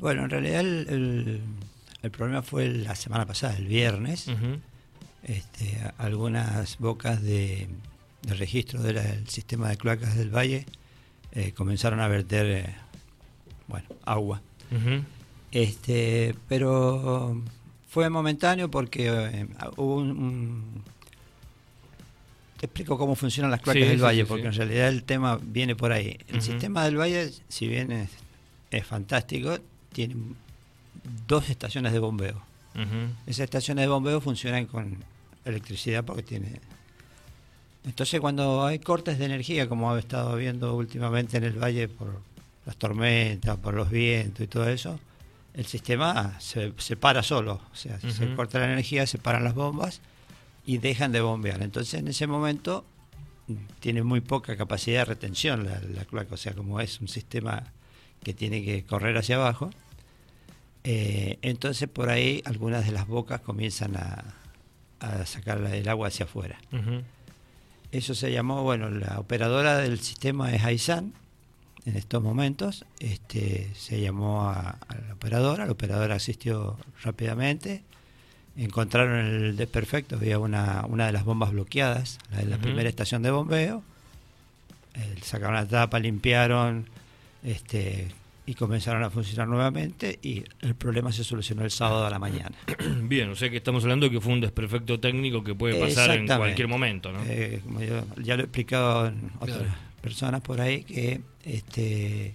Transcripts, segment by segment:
bueno, en realidad el, el, problema fue la semana pasada, el viernes. este, algunas bocas de, registro del sistema de cloacas del valle eh, comenzaron a verter eh, bueno, agua. este, pero fue momentáneo porque eh, hubo un, Te explico cómo funcionan las cloacas del valle, porque en realidad el tema viene por ahí. El sistema del valle, si bien es, es fantástico, tiene dos estaciones de bombeo. Esas estaciones de bombeo funcionan con electricidad porque tiene... Entonces cuando hay cortes de energía, como ha estado viendo últimamente en el valle por las tormentas, por los vientos y todo eso, el sistema se, se para solo. O sea, si se corta la energía, se paran las bombas y dejan de bombear. Entonces en ese momento tiene muy poca capacidad de retención la, la cloaca. O sea, como es un sistema que tiene que correr hacia abajo, eh, entonces por ahí algunas de las bocas comienzan a, sacar el agua hacia afuera. Eso se llamó, bueno, la operadora del sistema es Aisan en estos momentos. Este, se llamó a, la operadora, la operadora asistió rápidamente. Encontraron el desperfecto, había una, una de las bombas bloqueadas, la de la primera estación de bombeo. sacaron la tapa, limpiaron, este, y comenzaron a funcionar nuevamente y el problema se solucionó el sábado a la mañana. Bien, o sea que estamos hablando de que fue un desperfecto técnico que puede pasar en cualquier momento, ¿no? Eh, como yo ya lo he explicado en otras personas por ahí, que este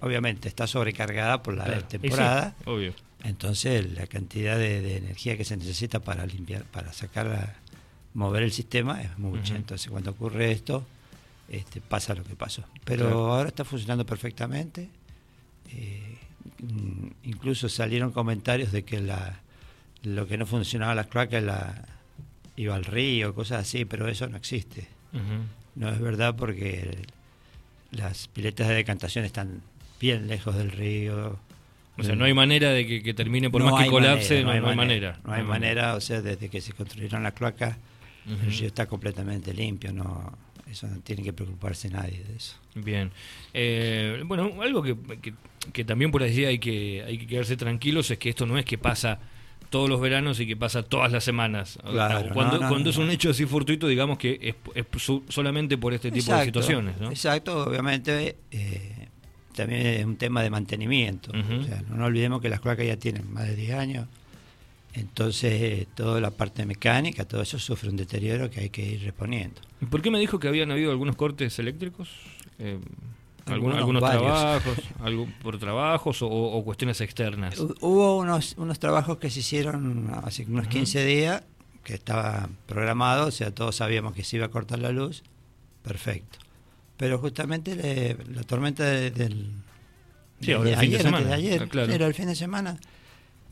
obviamente está sobrecargada por la temporada. obvio. Entonces la cantidad de, energía que se necesita para limpiar, para sacar, mover el sistema es mucha. Entonces cuando ocurre esto este, pasa lo que pasó. Pero ahora está funcionando perfectamente. Eh, incluso salieron comentarios de que la, lo que no funcionaba las cloacas la, iba al río, cosas así, pero eso no existe. No es verdad porque las piletas de decantación están bien lejos del río. O sea, no hay manera de que, termine por más que colapse, no, hay, manera, No hay manera, o sea, desde que se construyeron las cloacas, el río está completamente limpio, no eso no tiene que preocuparse nadie de eso. Bien. Eh, bueno, algo que, que, también por allí hay que, hay que quedarse tranquilos es que esto no es que pasa todos los veranos y que pasa todas las semanas. cuando, cuando es un hecho así fortuito, digamos que es, solamente por este tipo de situaciones. ¿no? Exacto, obviamente eh, también es un tema de mantenimiento. o sea, no, olvidemos que las cloacas ya tienen más de 10 años. Entonces, toda la parte mecánica, todo eso sufre un deterioro que hay que ir reponiendo. ¿Por qué me dijo que habían habido algunos cortes eléctricos? Eh, algunos, trabajos, algo por trabajos o, cuestiones externas. Hubo unos, unos trabajos que se hicieron hace unos 15 días, que estaba programado, o sea, todos sabíamos que se iba a cortar la luz, perfecto. Pero justamente la tormenta del... Sí, el fin de semana. ayer, ah, era el fin de semana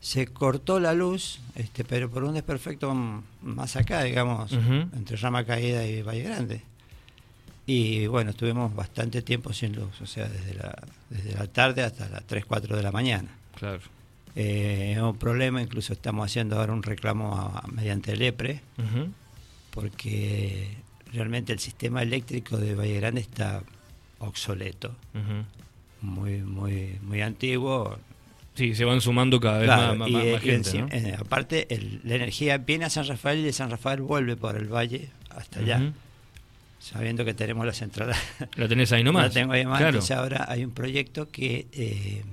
se cortó la luz, este, pero por un desperfecto más acá, digamos, entre Rama Caída y Valle Grande. Y bueno, estuvimos bastante tiempo sin luz, o sea, desde la, desde la tarde hasta las 3, 4 de la mañana. Claro. Eh, es un problema, incluso estamos haciendo ahora un reclamo mediante el EPRE, porque realmente el sistema eléctrico de Valle Grande está obsoleto, muy, muy, muy antiguo, Sí, se van sumando cada vez más, gente. Eh, aparte, la energía viene a San Rafael y de San Rafael vuelve por el valle hasta allá. Sabiendo que tenemos la central. ¿La tenés ahí nomás? La tengo ahí nomás. ahora hay un proyecto que, eh,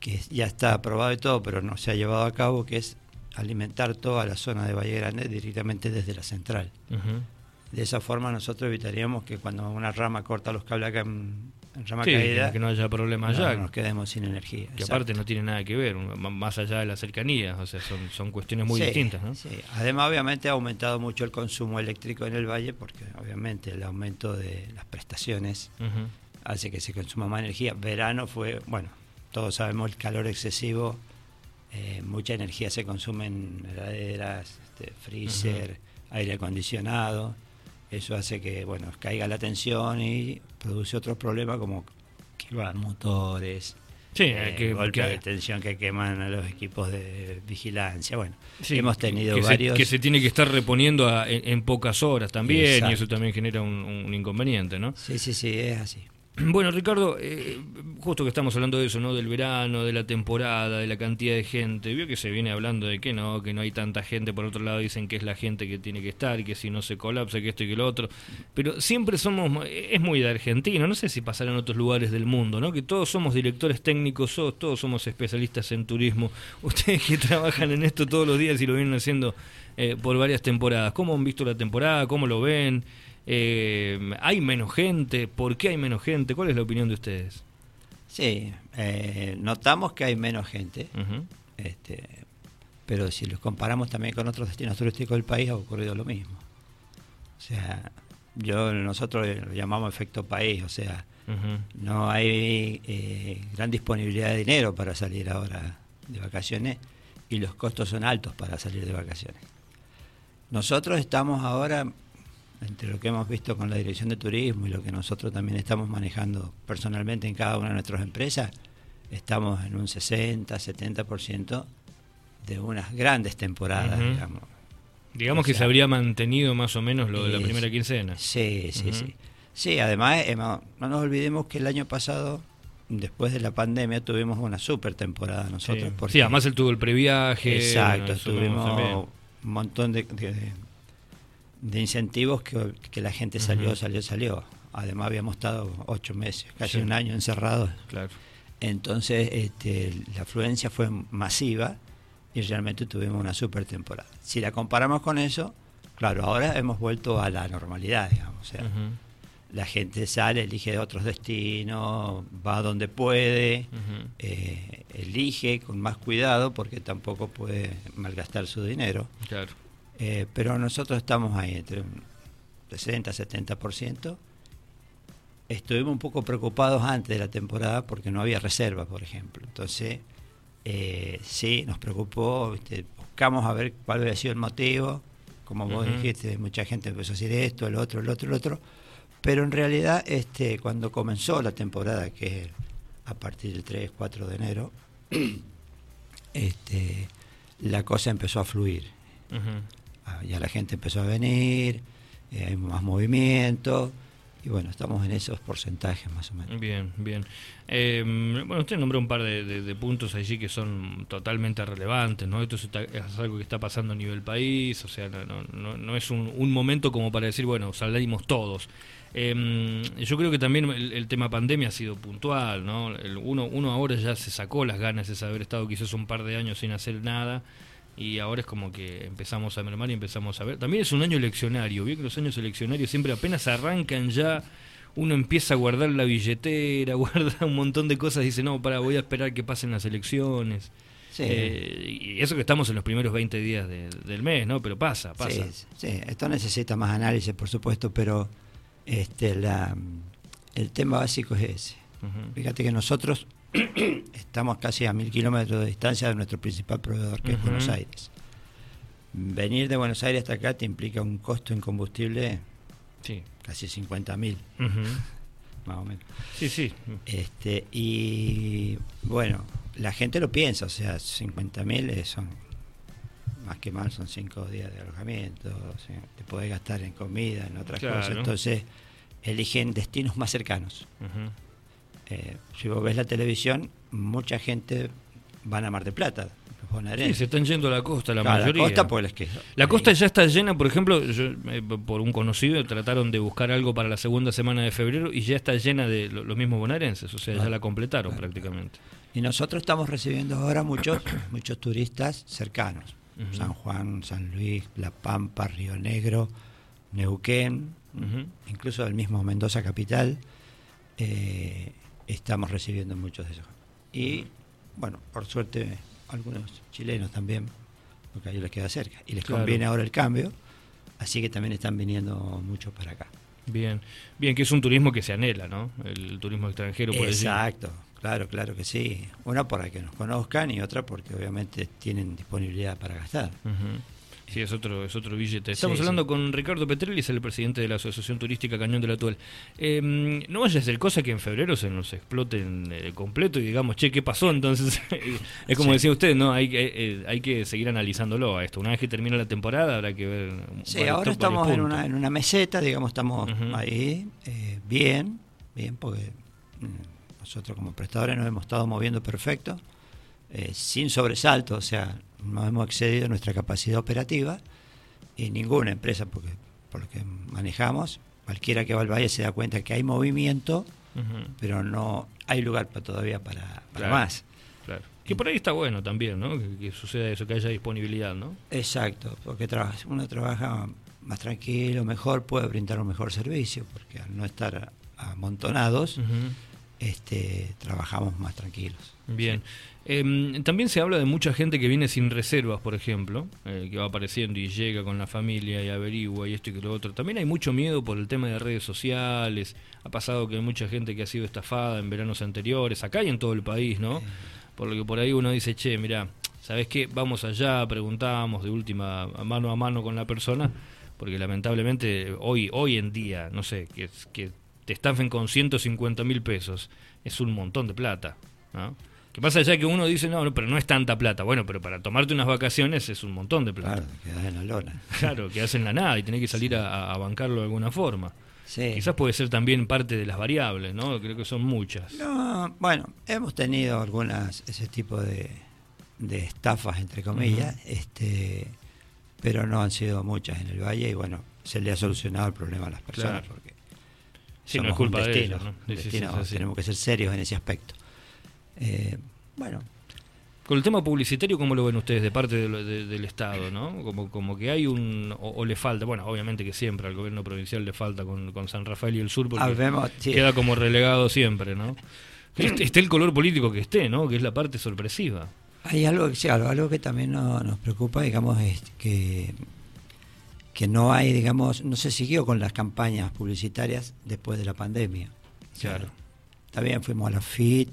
que ya está aprobado y todo, pero no se ha llevado a cabo, que es alimentar toda la zona de Valle Grande directamente desde la central. De esa forma nosotros evitaríamos que cuando una rama corta los cables acá en que no haya problemas allá. nos quedemos sin energía. Que aparte no tiene nada que ver, más allá de la cercanía, o sea, son, son cuestiones muy distintas. ¿no? Además, obviamente, ha aumentado mucho el consumo eléctrico en el valle, porque obviamente el aumento de las prestaciones hace que se consuma más energía. Verano fue, bueno, todos sabemos el calor excesivo, eh, mucha energía se consume en heladeras, este, freezer, aire acondicionado eso hace que bueno caiga la tensión y produce otros problemas como que van motores sí, eh, que, golpes de tensión que queman a los equipos de vigilancia. Bueno hemos tenido varios que se tiene que estar reponiendo en, pocas horas también y eso también genera un, inconveniente no sí sí sí es así Bueno, Ricardo, eh, justo que estamos hablando de eso, ¿no? Del verano, de la temporada, de la cantidad de gente. Vio que se viene hablando de que no, que no hay tanta gente. Por otro lado dicen que es la gente que tiene que estar que si no se colapsa, que esto y que lo otro. Pero siempre somos, es muy de Argentina, no sé si pasará en otros lugares del mundo, ¿no? Que todos somos directores técnicos, todos somos especialistas en turismo. Ustedes que trabajan en esto todos los días y lo vienen haciendo eh, por varias temporadas. ¿Cómo han visto la temporada? ¿Cómo lo ven? Eh, ¿Hay menos gente? ¿Por qué hay menos gente? ¿Cuál es la opinión de ustedes? Sí, eh, notamos que hay menos gente, este, pero si los comparamos también con otros destinos turísticos del país ha ocurrido lo mismo. O sea, yo nosotros lo llamamos efecto país, o sea, no hay eh, gran disponibilidad de dinero para salir ahora de vacaciones y los costos son altos para salir de vacaciones. Nosotros estamos ahora entre lo que hemos visto con la Dirección de Turismo y lo que nosotros también estamos manejando personalmente en cada una de nuestras empresas, estamos en un 60, 70% de unas grandes temporadas, digamos. Digamos que se habría mantenido más o menos lo de la primera quincena. Sí, sí, sí. Sí, además, no nos olvidemos que el año pasado, después de la pandemia, tuvimos una super temporada nosotros. Sí, además él tuvo el previaje. Exacto, tuvimos un montón de de incentivos que, la gente salió, salió, salió. Además habíamos estado ocho meses, casi un año encerrados. Claro. Entonces este, la afluencia fue masiva y realmente tuvimos una super temporada. Si la comparamos con eso, claro, ahora hemos vuelto a la normalidad, digamos. O sea, La gente sale, elige otros destinos, va donde puede, eh, elige con más cuidado porque tampoco puede malgastar su dinero. Claro. Eh, pero nosotros estamos ahí entre un 60-70%. Estuvimos un poco preocupados antes de la temporada porque no había reserva, por ejemplo. Entonces, eh, sí, nos preocupó, buscamos a ver cuál había sido el motivo. Como vos dijiste, mucha gente empezó a decir esto, el otro, el otro, el otro. Pero en realidad, este, cuando comenzó la temporada, que es a partir del 3, 4 de enero, este, la cosa empezó a fluir. Ah, ya la gente empezó a venir, eh, hay más movimiento. Y bueno, estamos en esos porcentajes más o menos. Bien, bien. Eh, bueno, usted nombró un par de, puntos allí que son totalmente relevantes, ¿no? Esto es, algo que está pasando a nivel país, o sea, no, no, no es un, momento como para decir, bueno, salimos todos. Eh, yo creo que también el, tema pandemia ha sido puntual, ¿no? uno, uno ahora ya se sacó las ganas de haber estado quizás un par de años sin hacer nada y ahora es como que empezamos a mermar y empezamos a ver. También es un año eleccionario, bien que los años eleccionarios siempre apenas arrancan ya, uno empieza a guardar la billetera, guarda un montón de cosas, dice, no, para, voy a esperar que pasen las elecciones. Eh, y eso que estamos en los primeros 20 días del mes, ¿no? Pero pasa, pasa. Sí, esto necesita más análisis, por supuesto, pero este la, el tema básico es ese. Fíjate que nosotros estamos casi a mil kilómetros de distancia de nuestro principal proveedor, que es Buenos Aires. Venir de Buenos Aires hasta acá te implica un costo en combustible sí. casi 50 mil, más o menos. Sí, sí. Este, y bueno, la gente lo piensa, o sea, 50 mil son más que mal, son cinco días de alojamiento, te puedes gastar en comida, en otras cosas. Entonces, eligen destinos más cercanos. Eh, si vos ves la televisión, mucha gente van a Mar de Plata. Sí, se están yendo a la costa la mayoría. La costa, pues, que, la costa ya está llena, por ejemplo, eh, por un conocido trataron de buscar algo para la segunda semana de febrero y ya está llena de los mismos bonaerenses, o sea, ya la completaron prácticamente. Y nosotros estamos recibiendo ahora muchos muchos turistas cercanos. San Juan, San Luis, La Pampa, Río Negro, Neuquén, incluso el mismo Mendoza capital. Eh, estamos recibiendo muchos de esos. Y bueno, por suerte algunos chilenos también, porque a ellos les queda cerca. Y les conviene ahora el cambio, así que también están viniendo muchos para acá. Bien, bien, que es un turismo que se anhela, ¿no? El turismo extranjero. Por Exacto, claro, claro que sí. Una para que nos conozcan y otra porque obviamente tienen disponibilidad para gastar. Sí, es otro, es otro billete. Estamos hablando con Ricardo Petrelli, es el presidente de la Asociación Turística Cañón de la Tuel. Em, no vaya a ser cosa que en febrero se nos exploten eh, completo y digamos, che, ¿qué pasó? Entonces, es como decía usted, ¿no? Hay, eh, hay que seguir analizándolo a esto. Una vez que termine la temporada habrá que ver... Sí, ahora estamos en una, en una meseta, digamos, estamos ahí, eh, bien, bien, porque mm, nosotros como prestadores nos hemos estado moviendo perfecto, eh, sin sobresalto, o sea, no hemos excedido nuestra capacidad operativa y ninguna empresa, porque por lo que manejamos, cualquiera que va al valle se da cuenta que hay movimiento, pero no hay lugar para todavía para, más. Claro. Que por ahí está bueno también, ¿no? Que, suceda eso, que haya disponibilidad, ¿no? Exacto, porque uno trabaja más tranquilo, mejor, puede brindar un mejor servicio, porque al no estar amontonados, este, trabajamos más tranquilos. Bien. Em, también se habla de mucha gente que viene sin reservas, por ejemplo, eh, que va apareciendo y llega con la familia y averigua y esto y que lo otro. También hay mucho miedo por el tema de redes sociales. Ha pasado que hay mucha gente que ha sido estafada en veranos anteriores, acá y en todo el país, ¿no? Por lo que por ahí uno dice, che, mira, ¿sabes qué? Vamos allá, preguntamos de última, mano a mano con la persona, porque lamentablemente hoy, hoy en día, no sé, que, que te estafen con 150 mil pesos, es un montón de plata, ¿no? Que pasa ya que uno dice, no, no, pero no es tanta plata. Bueno, pero para tomarte unas vacaciones es un montón de plata. Claro, quedas en la lona. Claro, quedas en la nada y tenés que salir a, bancarlo de alguna forma. Sí. Quizás puede ser también parte de las variables, ¿no? Creo que son muchas. No, bueno, hemos tenido algunas, ese tipo de, estafas, entre comillas, este pero no han sido muchas en el Valle y bueno, se le ha solucionado el problema a las personas porque sí, no es culpa de ellos, ¿no? tenemos que ser serios en ese aspecto. Eh, bueno. Con el tema publicitario, ¿cómo lo ven ustedes de parte del Estado? ¿no? Como, como que hay un. O, le falta, bueno, obviamente que siempre al gobierno provincial le falta con, San Rafael y el sur, porque queda como relegado siempre, ¿no? Esté, el color político que esté, ¿no? Que es la parte sorpresiva. Hay algo, que algo que también nos preocupa, digamos, es que, que no hay, digamos, no se siguió con las campañas publicitarias después de la pandemia. Claro. también fuimos a la FIT,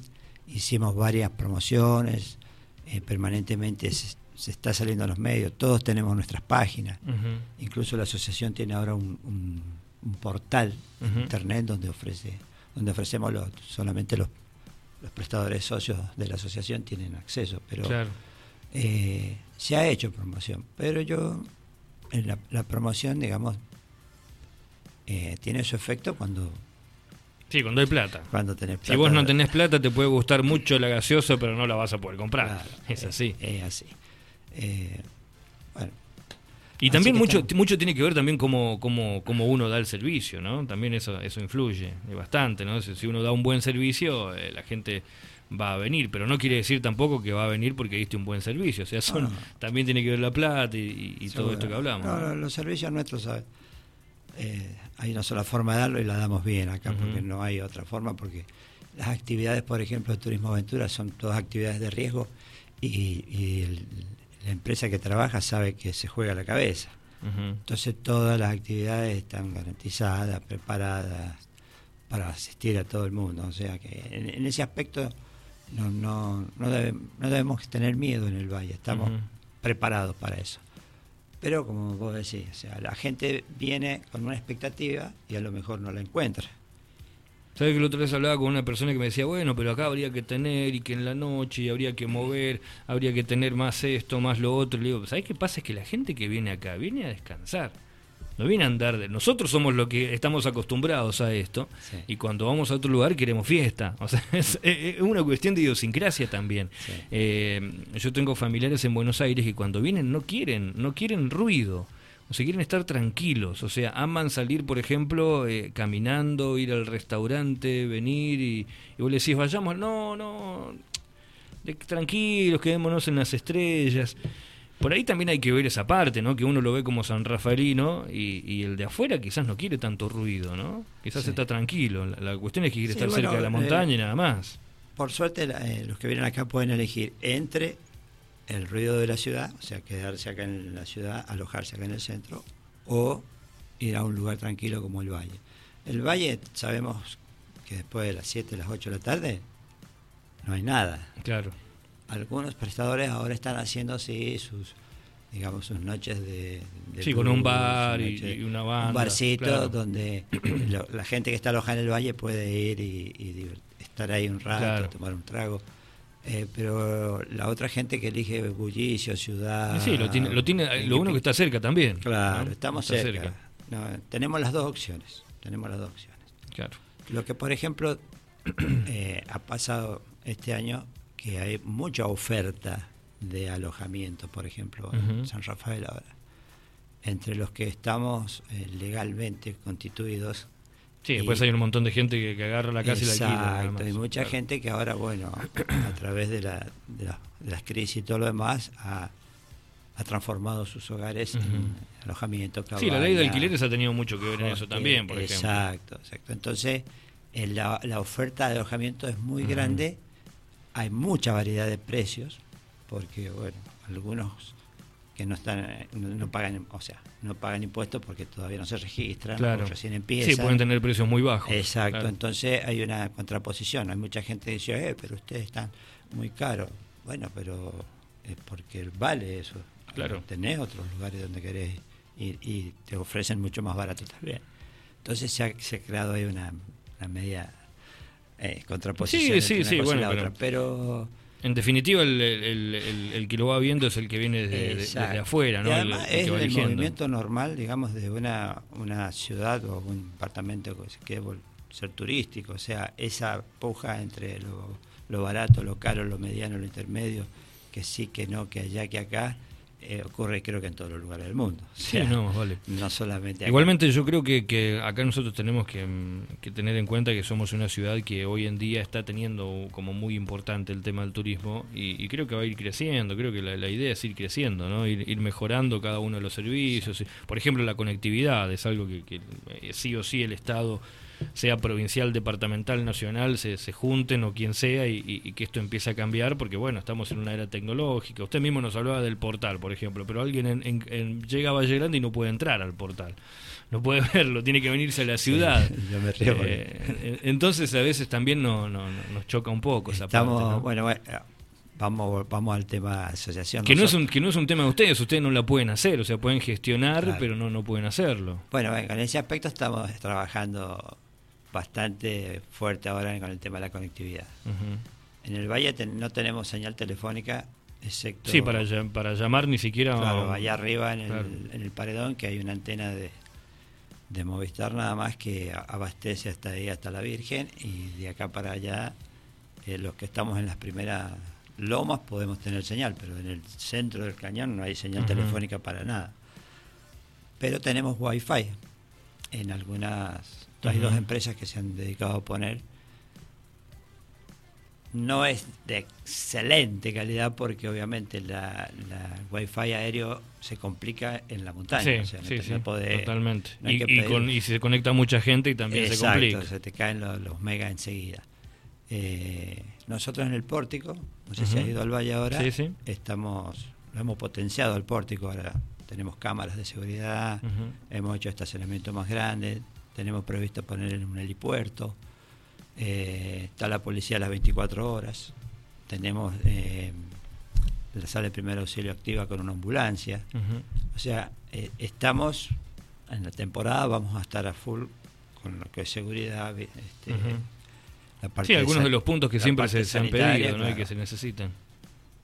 hicimos varias promociones, eh, permanentemente se, está saliendo a los medios, todos tenemos nuestras páginas, incluso la asociación tiene ahora un, portal internet donde ofrece donde ofrecemos solamente los, los prestadores socios de la asociación tienen acceso, pero eh, se ha hecho promoción, pero yo en la, la promoción, digamos, eh, tiene su efecto cuando Sí, cuando hay plata. Cuando tenés plata. Si vos no tenés plata, te puede gustar mucho la gaseosa, pero no la vas a poder comprar. es así. Es, así. Eh, bueno. Y también mucho mucho tiene que ver también cómo, cómo, cómo, uno da el servicio, ¿no? También eso eso influye bastante, ¿no? Si uno da un buen servicio, eh, la gente va a venir, pero no quiere decir tampoco que va a venir porque diste un buen servicio. O sea, son, también tiene que ver la plata y, todo esto que hablamos. No, los servicios nuestros, eh, hay una sola forma de darlo y la damos bien acá, porque no hay otra forma, porque las actividades, por ejemplo, de turismo aventura son todas actividades de riesgo y, la empresa que trabaja sabe que se juega la cabeza. Entonces todas las actividades están garantizadas, preparadas para asistir a todo el mundo. O sea que en, ese aspecto no, no, no, debemos tener miedo en el valle, estamos preparados para eso. Pero como vos decís, o sea, la gente viene con una expectativa y a lo mejor no la encuentra. ¿Sabes que el otro vez hablaba con una persona que me decía, bueno, pero acá habría que tener y que en la noche y habría que mover, habría que tener más esto, más lo otro? Y le digo, ¿sabes qué pasa? Es que la gente que viene acá viene a descansar no viene a andar de... Nosotros somos los que estamos acostumbrados a esto y cuando vamos a otro lugar queremos fiesta. O sea, es, una cuestión de idiosincrasia también. Eh, yo tengo familiares en Buenos Aires y cuando vienen no quieren, no quieren ruido. O sea, quieren estar tranquilos. O sea, aman salir, por ejemplo, eh, caminando, ir al restaurante, venir y, y vos le decís, vayamos. No, no, tranquilos, quedémonos en las estrellas. Por ahí también hay que ver esa parte, ¿no? Que uno lo ve como San Rafaelino y, el de afuera quizás no quiere tanto ruido, ¿no? Quizás está tranquilo. La, cuestión es que quiere estar cerca de la montaña y nada más. Por suerte, eh, los que vienen acá pueden elegir entre el ruido de la ciudad, o sea, quedarse acá en la ciudad, alojarse acá en el centro, o ir a un lugar tranquilo como el valle. El valle, sabemos que después de las 7, las 8 de la tarde, no hay nada. Claro algunos prestadores ahora están haciendo así sus digamos sus noches de, sí con un bar y, una banda un barcito donde la gente que está alojada en el valle puede ir y, estar ahí un rato tomar un trago. Eh, pero la otra gente que elige bullicio ciudad sí lo tiene lo tiene lo uno que está cerca también claro estamos cerca, tenemos las dos opciones tenemos las dos opciones. Claro. Lo que por ejemplo eh, ha pasado este año que hay mucha oferta de alojamiento, por ejemplo, en San Rafael ahora. Entre los que estamos eh, legalmente constituidos. Sí, después hay un montón de gente que, agarra la casa y la alquila. Exacto, hay mucha gente que ahora, bueno, a través de, la, de, las crisis y todo lo demás, ha, transformado sus hogares en alojamiento. sí, la ley de alquileres ha tenido mucho que ver en eso también, por ejemplo. Exacto, exacto. Entonces, la, la, oferta de alojamiento es muy grande, hay mucha variedad de precios, porque, bueno, algunos que no están no, pagan o sea no pagan impuestos porque todavía no se registran claro. recién empiezan. Sí pueden tener precios muy bajos. Exacto entonces hay una contraposición. Hay mucha gente que dice eh, pero ustedes están muy caros bueno pero es porque vale eso. Claro. Tenés otros lugares donde querés ir y te ofrecen mucho más barato también. Entonces se ha, se ha creado ahí una, media eh, contraposición sí sí sí bueno pero en definitiva, el, el, el, que lo va viendo es el que viene de, afuera, ¿no? es el movimiento normal, digamos, de una, una ciudad o un departamento que quiere ser turístico. O sea, esa puja entre lo, lo barato, lo caro, lo mediano, lo intermedio, que sí, que no, que allá, que acá, eh, ocurre creo que en todos los lugares del mundo. sí, no, vale. No solamente Igualmente yo creo que, que acá nosotros tenemos mm, que, tener en cuenta que somos una ciudad que hoy en día está teniendo como muy importante el tema del turismo y, creo que va a ir creciendo, creo que la, idea es ir creciendo, ¿no? Ir, mejorando cada uno de los servicios. Por ejemplo, la conectividad es algo que, que eh, sí o sí el Estado sea provincial, departamental, nacional, se, se junten o quien sea y, que esto empiece a cambiar, porque bueno, estamos en una era tecnológica. Usted mismo nos hablaba del portal, por ejemplo, pero alguien en, llega a Valle Grande y no puede entrar al portal. No puede verlo, tiene que venirse a la ciudad. Eh, entonces a veces también no, no, nos choca un poco esa Estamos, bueno, vamos vamos al tema asociación. Que no, es un, que no es un tema de ustedes, ustedes no la pueden hacer, o sea, pueden gestionar, pero no, no pueden hacerlo. Bueno, en ese aspecto estamos trabajando bastante fuerte ahora con el tema de la conectividad. En el valle no tenemos señal telefónica, excepto... Sí, para, para llamar ni siquiera... Claro, allá arriba en, el, paredón que hay una antena de, de Movistar nada más que abastece hasta ahí, hasta la Virgen, y de acá para allá, eh, los que estamos en las primeras lomas podemos tener señal, pero en el centro del cañón no hay señal telefónica para nada. Pero tenemos wifi en algunas hay dos empresas que se han dedicado a poner. No es de excelente calidad porque obviamente la, la wifi aéreo se complica en la montaña. Sí, sí, sí, totalmente. y, se conecta mucha gente y también se complica. se te caen los, megas enseguida. Eh, nosotros en el pórtico, no sé si has ido al valle ahora, estamos lo hemos potenciado al pórtico, ahora tenemos cámaras de seguridad, hemos hecho estacionamiento más grande, tenemos previsto poner en un helipuerto, eh, está la policía a las 24 horas, tenemos eh, la sala de primer auxilio activa con una ambulancia, o sea, eh, estamos en la temporada, vamos a estar a full con lo que es seguridad. Este, la parte sí, algunos de, los puntos que siempre se, han pedido y que se necesitan.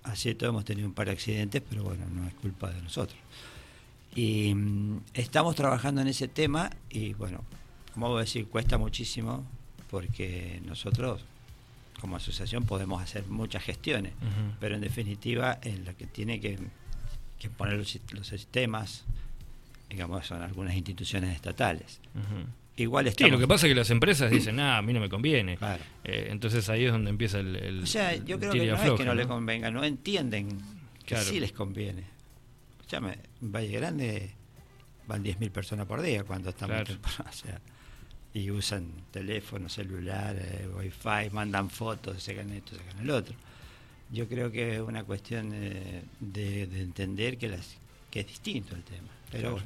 Así todo hemos tenido un par de accidentes, pero bueno, no es culpa de nosotros. Y mm, estamos trabajando en ese tema y bueno, como voy a decir, cuesta muchísimo porque nosotros como asociación podemos hacer muchas gestiones, pero en definitiva en lo que tiene que, poner los, sistemas, digamos, son algunas instituciones estatales. Igual Sí, lo que pasa es que las empresas dicen, ah, a mí no me conviene. Eh, entonces ahí es donde empieza el... o sea, yo creo que no es que no, le convenga, no entienden que sí les conviene. Escúchame, en Valle Grande van 10.000 personas por día cuando estamos temprano. O sea, y usan teléfono, celular, eh, wifi, mandan fotos, sacan esto, sacan el otro. Yo creo que es una cuestión de, entender que, las, que es distinto el tema. Pero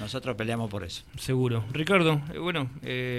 nosotros peleamos por eso. Seguro. Ricardo, eh, bueno... Eh,